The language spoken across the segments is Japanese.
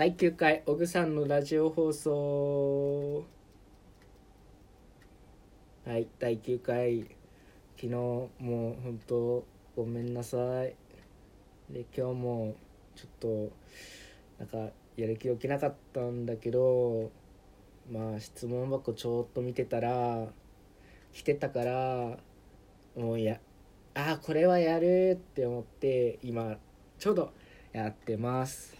第9回オグさんのラジオ放送。はい第9回。昨日もう本当ごめんなさい。で今日もちょっとなんかやる気起きなかったんだけどまあ質問箱ちょっと見てたら来てたからもういやあこれはやるって思って今ちょうどやってます。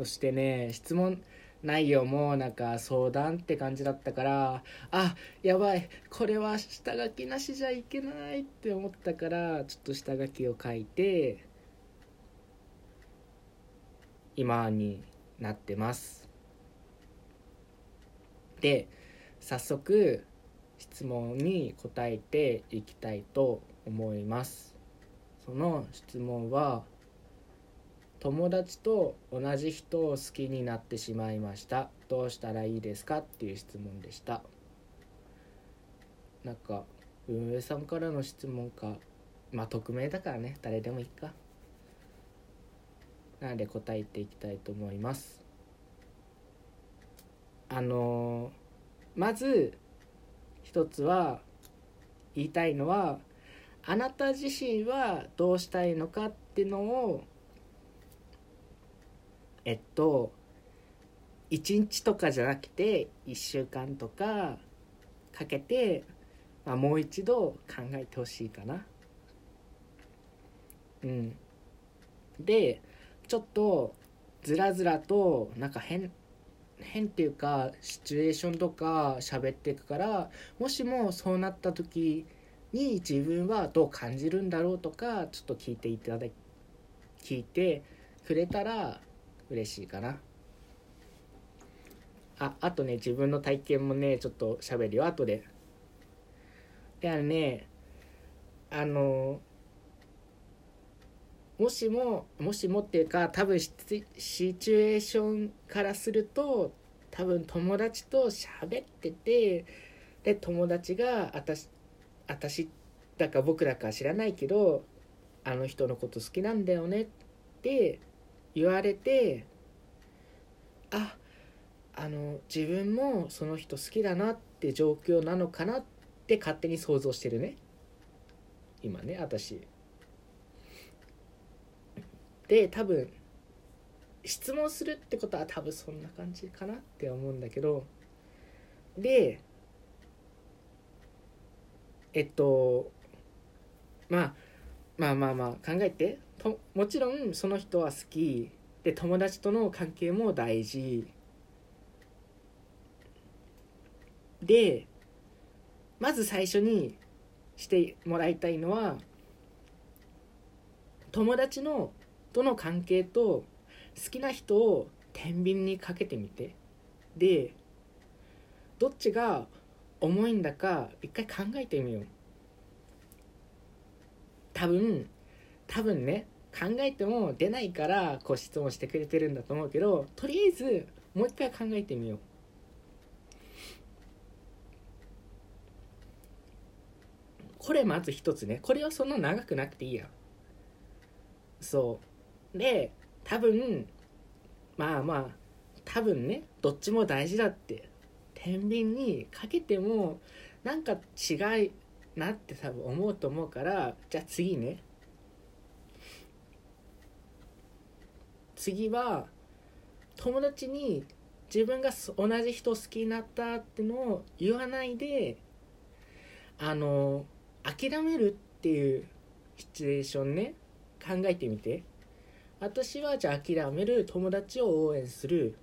そしてね質問内容もなんか相談って感じだったからあやばいこれは下書きなしじゃいけないって思ったからちょっと下書きを書いて今になってます。で早速質問に答えていきたいと思います。その質問は友達と同じ人を好きになってしまいました。どうしたらいいですかっていう質問でした。なんか運営さんからの質問か。まあ匿名だからね。誰でもいいか。なので答えていきたいと思います。あのー、まず一つは言いたいのはあなた自身はどうしたいのかっていうのをえっと1日とかじゃなくて1週間とかかけて、まあ、もう一度考えてほしいかな。うん、でちょっとずらずらとなんか変変っていうかシチュエーションとか喋っていくからもしもそうなった時に自分はどう感じるんだろうとかちょっと聞いていただ聞いてくれたら嬉しいかな。ああとね自分の体験もねちょっと喋るよ。後で。であのねあのもしももしもっていうか多分シチュエーションからすると多分友達と喋っててで友達が私私だか僕だか知らないけどあの人のこと好きなんだよねって言われてああの自分もその人好きだなって状況なのかなって勝手に想像してるね。今ね私。で多分質問するってことは多分そんな感じかなって思うんだけど。でえっとまあまあまあまあ考えて。ともちろんその人は好き。で友達との関係も大事。でまず最初にしてもらいたいのは友達のとの関係と好きな人を天秤にかけてみて。でどっちが重いんだか一回考えてみよう。多分多分ね考えても出ないからこう質問してくれてるんだと思うけどとりあえずもう一回考えてみよう。これまず一つね。これはそんな長くなくていいや。そう。で多分まあまあ多分ねどっちも大事だって天秤にかけてもなんか違いなって多分思うと思うからじゃあ次ね。次は友達に自分が同じ人好きになったってのを言わないであの諦めるっていうシチュエーションね。考えてみて。私はじゃあ諦める友達を応援する。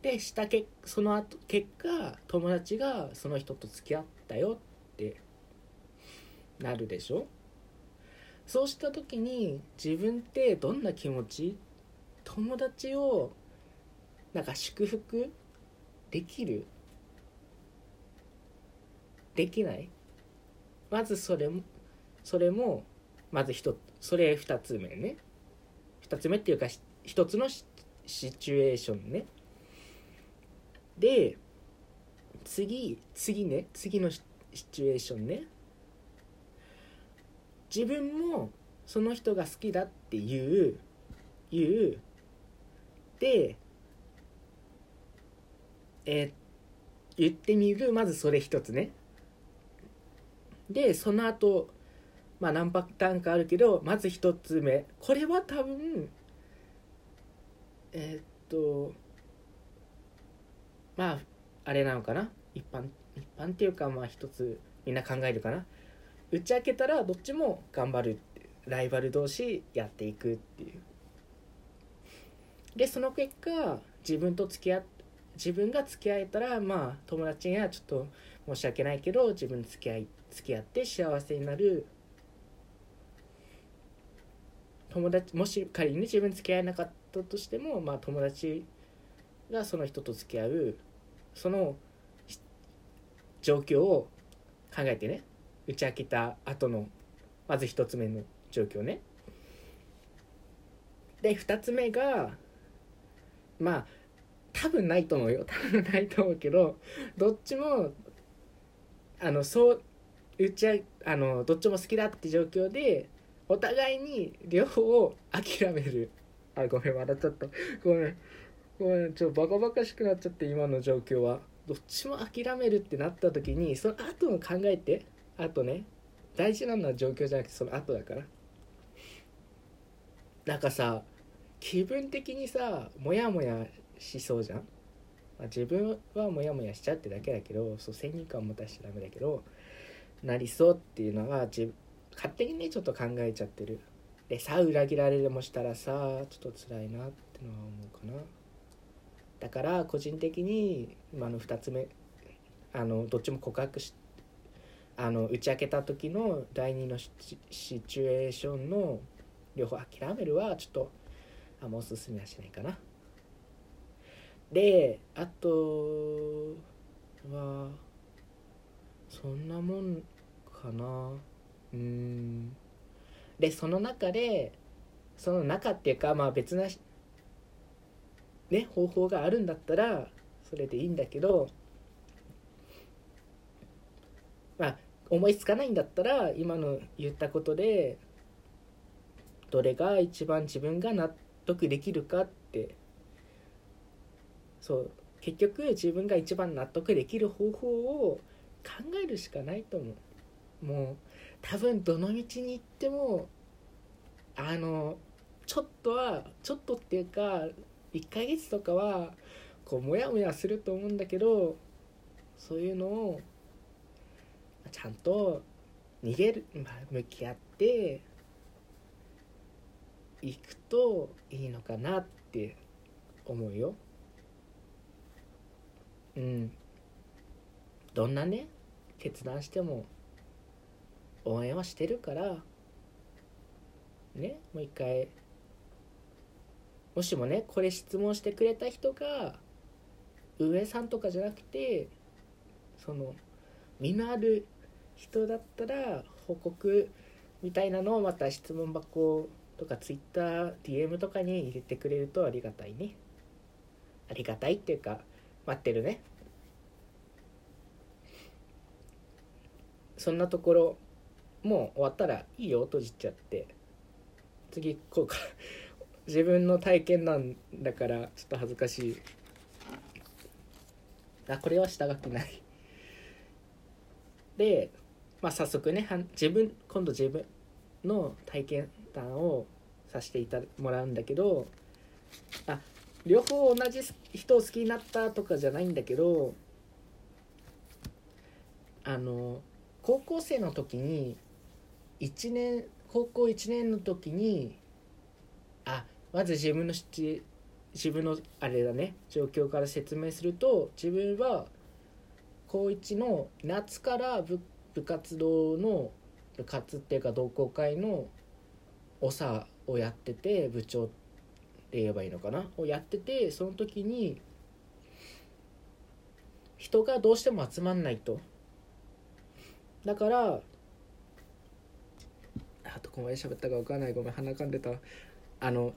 でしたけその後結果友達がその人と付き合ったよってなるでしょ。そうした時に自分ってどんな気持ち？友達をなんか祝福できる？できない？まずそれもそれもまず一つそれ2つ目ね。2つ目っていうか1つのシチュエーションね。で次次ね次のシチュエーションね。自分もその人が好きだっていういうえー言ってみるまずそれ一つね。でその後まあ何パターンかあるけどまず一つ目。これは多分えーっとまああれなのかな？一般一般っていうかまあ一つみんな考えるかな？打ち明けたらどっちも頑張るライバル同士やっていくっていう。でその結果自分と付き合自分が付き合えたらまあ友達にはちょっと申し訳ないけど自分付き合い付き合って幸せになる。友達もし仮に自分付き合えなかったとしてもまあ友達がその人と付き合うその状況を考えてね打ち明けた後のまず一つ目の状況ね。で二つ目がまあ多分ないと思うよ。多分ないと思うけどどっちもあのそう打ちああのどっちも好きだって状況でお互いに両方を諦める。あごめん笑っちゃった。ごめん。ごめんちょっとバカバカしくなっちゃって今の状況は。どっちも諦めるってなった時にその後の考えて。あとね大事なのは状況じゃなくてその後だから。なんかさ気分的にさモヤモヤしそうじゃん、まあ、自分はモヤモヤしちゃってだけだけどそう先入観を持たしちゃダメだけどなりそうっていうのは自勝手にねちょっと考えちゃってる。でさ裏切られでもしたらさちょっと辛いなってのは思うかな。だから個人的に今の2つ目あのどっちも告白しあの打ち明けた時の第二のシチュエーションの両方諦めるはちょっとあんまおすすめはしないかな。であとはそんなもんかな。うん。でその中でその中っていうかまあ別なね方法があるんだったらそれでいいんだけどまあ思いつかないんだったら今の言ったことでどれが一番自分が納得得できるかって。そう。結局自分が一番納得できる方法を考えるしかないと思う。もう多分どの道に行ってもあのちょっとはちょっとっていうか1ヶ月とかはこうモヤモヤすると思うんだけどそういうのをちゃんと逃げる、まあ、向き合っていくといいのかなって思うよ。うん。どんなね決断しても応援はしてるからねもう一回もしもねこれ質問してくれた人が上さんとかじゃなくてその身のある人だったら報告みたいなのをまた質問箱とか TwitterDM とかに入れてくれるとありがたいね。ありがたいっていうか待ってるね。そんなところもう終わったらいいよ閉じちゃって。次行こうか。自分の体験なんだからちょっと恥ずかしい。あこれは下書きない。で、まあ、早速ねはん自分今度自分の体験談をさせていたもらうんだけどあ両方同じ人を好きになったとかじゃないんだけどあの高校生の時に1年高校1年の時にあまず自分の自分のあれだね状況から説明すると自分は高1の夏から部部活動の部活っていうか同好会の長をやってて部長って言えばいいのかな？をやっててその時に人がどうしても集まんないと。だからあとこまで喋ったか分かんない。ごめん鼻かんでた。あの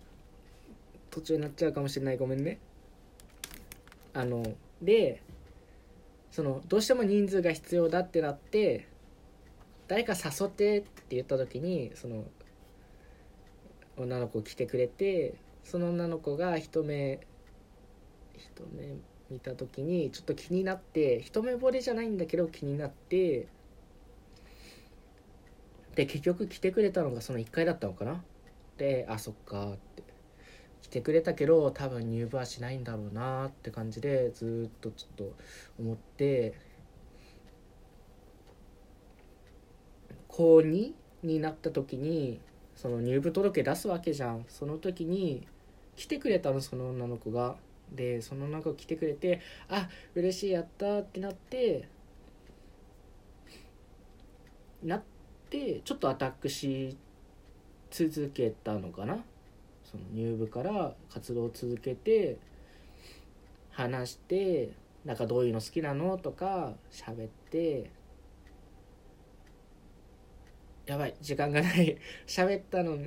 途中になっちゃうかもしれない。ごめんね。あのでそのどうしても人数が必要だってなって誰か誘ってって言った時にその女の子来てくれてその女の子が一目一目見た時にちょっと気になって一目惚れじゃないんだけど気になってで結局来てくれたのがその1回だったのかな？であそっかって。来てくれたけど多分入部はしないんだろうなって感じでずっとちょっと思って高2になった時にその入部届出すわけじゃん。その時に来てくれたのその女の子が。でその女の子来てくれてあ嬉しいやったってなってなってちょっとアタックし続けたのかな。その入部から活動を続けて話してなんかどういうの好きなの？とか喋ってやばい時間がない。喋ったの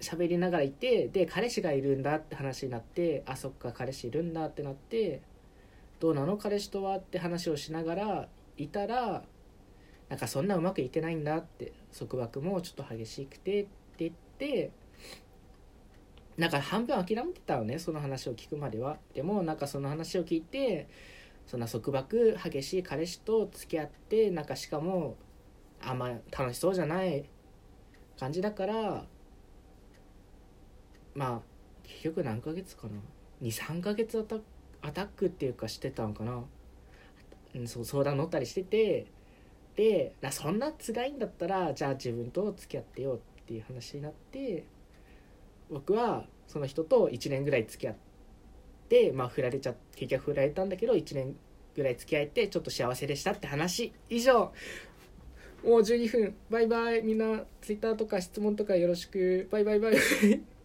喋りながらいてで彼氏がいるんだって話になってあそっか彼氏いるんだってなってどうなの？彼氏とはって話をしながらいたらなんかそんなうまくいってないんだって束縛もちょっと激しくてって言ってなんか半分諦めてたのねその話を聞くまでは。でもなんかその話を聞いてそんな束縛激しい彼氏と付き合ってなんかしかもあんま楽しそうじゃない感じだからまあ結局何ヶ月かな？23ヶ月アタックっていうかしてたのかな、うん、そう相談乗ったりしててでそんな辛いんだったらじゃあ自分と付き合ってよっていう話になって僕はその人と1年ぐらい付き合ってまあ振られちゃ結局振られたんだけど1年ぐらい付き合えてちょっと幸せでしたって話。以上。もう12分。バイバイ。みんなツイッターとか質問とかよろしく。バイバイバイバイ。